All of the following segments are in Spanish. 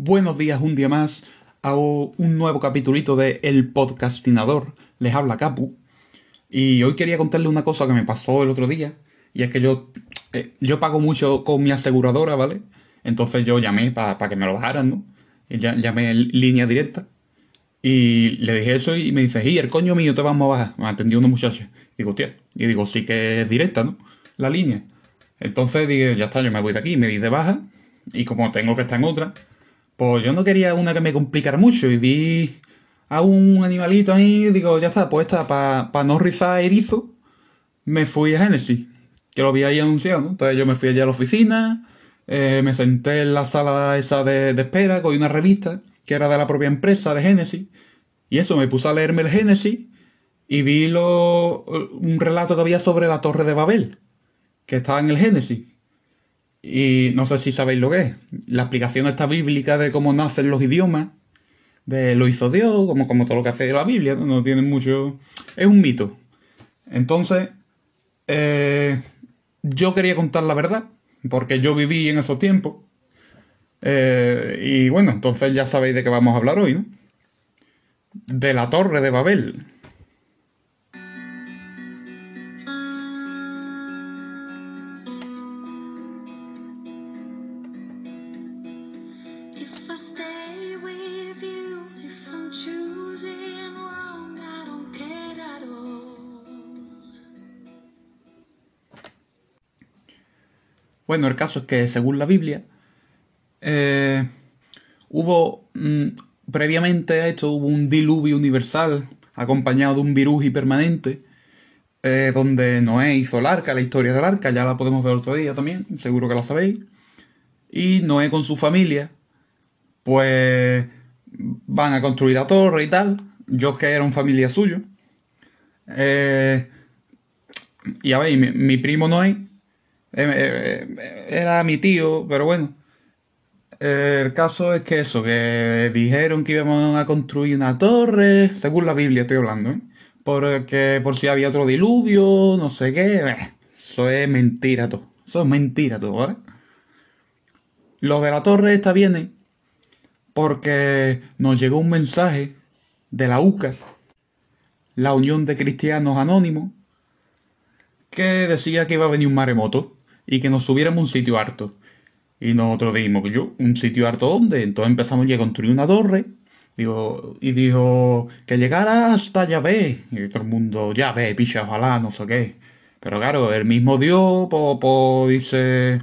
Buenos días, un día más. Hago un nuevo capitulito de El Podcastinador. Les habla Capu. Y hoy quería contarle una cosa que me pasó el otro día. Y es que yo, eh, yo pago mucho con mi aseguradora, ¿vale? Entonces yo llamé para que me lo bajaran, ¿no? Y llamé en línea directa. Y le dije eso y me dice, y el coño mío te vamos a bajar. Me atendió una muchacha. digo, tía. Y digo, sí que es directa, ¿no? La línea. Entonces dije, ya está, yo me voy de aquí, me di de baja. Y como tengo que estar en otra, pues yo no quería una que me complicara mucho. Y vi a un animalito ahí, digo, ya está, pues está, para no rizar erizo, me fui a Genesis, que lo había ahí anunciado. ¿no? Entonces yo me fui allá a la oficina, eh, me senté en la sala esa de, espera, con una revista que era de la propia empresa de Genesis. Y eso, me puse a leerme el Génesis y vi lo, un relato que había sobre la Torre de Babel, que estaba en el Génesis. Y no sé si sabéis lo que es. La explicación esta bíblica de cómo nacen los idiomas, de lo hizo Dios, como, como todo lo que hace la Biblia, no, tiene mucho... Es un mito. Entonces, eh, yo quería contar la verdad, porque yo viví en esos tiempos eh, y bueno, entonces ya sabéis de qué vamos a hablar hoy, ¿no? De la Torre de Babel. Bueno, el caso es que según la Biblia, eh, hubo, mm, previamente a esto, hubo un diluvio universal acompañado de un virus permanente, eh, donde Noé hizo el arca, la historia del arca, ya la podemos ver otro día también, seguro que la sabéis. Y Noé con su familia, pues van a construir la torre y tal. Yo que era un familia suyo. Eh, y mi primo Noé era mi tío, pero bueno, el caso es que eso, que dijeron que íbamos a construir una torre, según la Biblia estoy hablando, ¿eh? Porque por si había otro diluvio, no sé qué. Eso es mentira todo. Eso es mentira todo, ¿vale? Lo de la torre está bien porque nos llegó un mensaje de la UCA, la Unión de Cristianos Anónimos, que decía que iba a venir un maremoto y que nos subiéramos un sitio harto. Y nosotros dijimos que yo, un sitio harto donde. Entonces empezamos a construir una torre. Digo, y dijo que llegara hasta Yahvé. Y todo el mundo, Yahvé, picha, ojalá, no sé qué. Pero claro, el mismo Dios, pues, dice,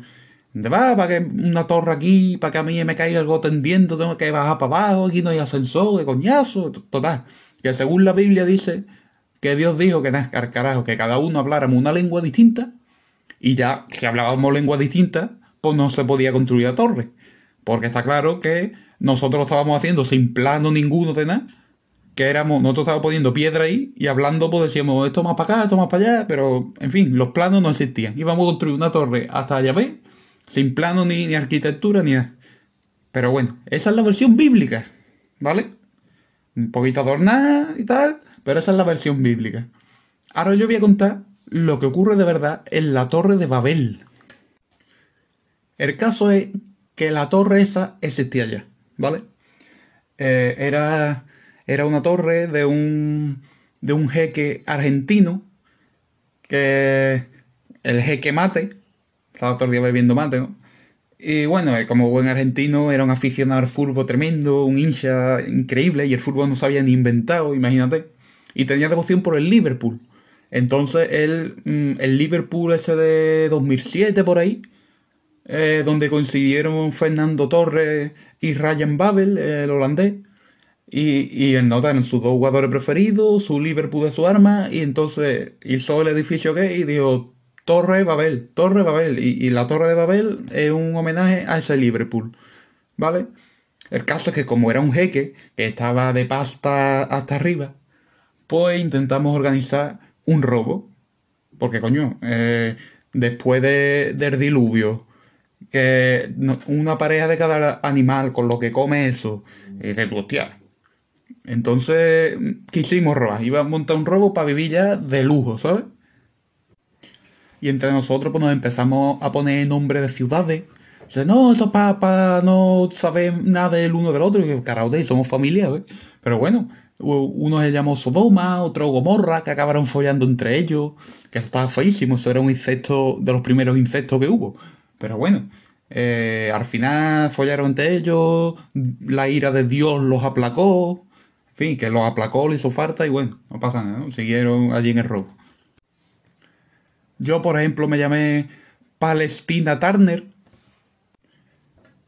¿dónde va? Para que una torre aquí, para que a mí me caiga algo tendiendo, tengo que bajar para abajo, aquí no hay ascensor, de coñazo, total. Que según la Biblia dice que Dios dijo que nada, carajo, que cada uno habláramos una lengua distinta, y ya, si hablábamos lengua distinta, pues no se podía construir la torre. Porque está claro que nosotros lo estábamos haciendo sin plano ninguno de nada. Que éramos, nosotros estábamos poniendo piedra ahí y hablando, pues decíamos esto más para acá, esto más para allá, pero en fin, los planos no existían. Íbamos a construir una torre hasta allá, ¿ves? Sin plano ni, ni arquitectura ni nada. Pero bueno, esa es la versión bíblica, ¿vale? Un poquito adornada y tal, pero esa es la versión bíblica. Ahora yo voy a contar lo que ocurre de verdad en la Torre de Babel. El caso es que la torre esa existía ya, ¿vale? Eh, era, era una torre de un, de un jeque argentino que el jeque mate, estaba todo el día bebiendo mate, ¿no? Y bueno, eh, como buen argentino era un aficionado al fútbol tremendo, un hincha increíble y el fútbol no se había ni inventado, imagínate. Y tenía devoción por el Liverpool. Entonces mm, el Liverpool ese de 2007 por ahí, eh, donde coincidieron Fernando Torres y Ryan Babel, el holandés. Y, y el nota eran sus dos jugadores preferidos, su Liverpool de su arma, y entonces hizo el edificio que y dijo Torre Babel, Torre Babel, y, la Torre de Babel es un homenaje a ese Liverpool, ¿vale? El caso es que como era un jeque que estaba de pasta hasta arriba, pues intentamos organizar un robo, porque coño, eh, después del diluvio, que una pareja de cada animal con lo que come eso, de hostia. Entonces quisimos robar, iba a montar un robo para vivir ya de lujo, ¿sabes? Y entre nosotros pues nos empezamos a poner nombre de ciudades, Dice, no, esto es para no saber nada del uno del otro. Y carajo, somos familia, ¿ves? Pero bueno, uno se llamó Sodoma, otro Gomorra, que acabaron follando entre ellos. Que eso estaba feísimo, eso era un insecto de los primeros insectos que hubo. Pero bueno, eh, al final follaron entre ellos, la ira de Dios los aplacó. En fin, que los aplacó, le hizo falta y bueno, no pasa nada. Siguieron allí en el robo. Yo, por ejemplo, me llamé Palestina Turner.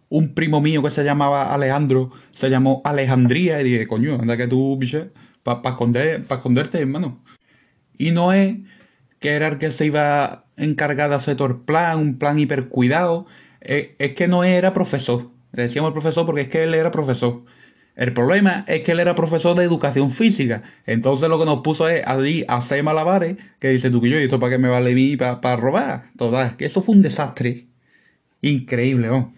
Un primo mío que se llamaba Alejandro se llamó Alejandría y dije, coño, anda que tú, biche, para esconder, pa esconderte, hermano. Y Noé, que era el que se iba a encargar de hacer todo el plan, un plan hipercuidado, eh, es que Noé era profesor. Le decíamos profesor porque es que él era profesor. El problema es que él era profesor de educación física. Entonces lo que nos puso es allí a hacer malabares, que dice tú que yo, ¿y esto para qué me vale a mí para robar? Total, que eso fue un desastre. Increíble, ¿no?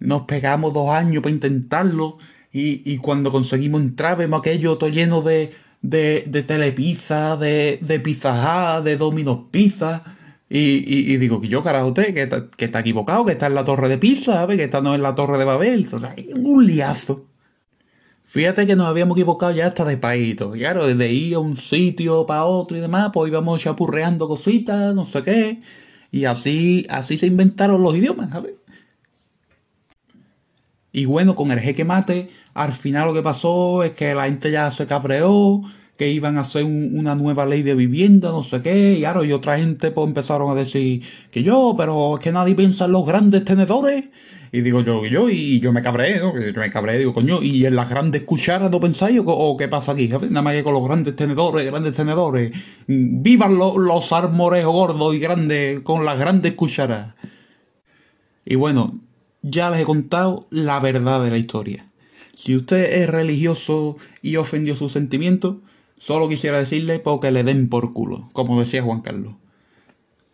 Nos pegamos dos años para intentarlo y, cuando conseguimos entrar vemos aquello todo lleno de, de, de telepizza, de, de pizza de dominos pizza y, digo, que yo, carajo, usted, que, que, está equivocado, que está en la torre de Pisa, ¿sabes? Que está no en la torre de Babel. O un liazo. Fíjate que nos habíamos equivocado ya hasta de paíto. Claro, desde ir a un sitio para otro y demás, pues íbamos chapurreando cositas, no sé qué. Y así, así se inventaron los idiomas, ¿sabes? Y bueno, con el jeque mate, al final lo que pasó es que la gente ya se cabreó que iban a hacer una nueva ley de vivienda, no sé qué, y ahora y otra gente pues empezaron a decir que yo, pero es que nadie piensa en los grandes tenedores. Y digo yo, y yo, y yo me cabré, ¿no? Yo me cabré, digo, coño, ¿y en las grandes cucharas no pensáis o, qué pasa aquí? Nada más que con los grandes tenedores, grandes tenedores. ¡Vivan los, los gordos y grandes con las grandes cucharas! Y bueno, ya les he contado la verdad de la historia. Si usted es religioso y ofendió sus sentimientos, Solo quisiera decirle porque le den por culo, como decía Juan Carlos.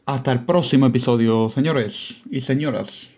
Hasta el próximo episodio, señores y señoras.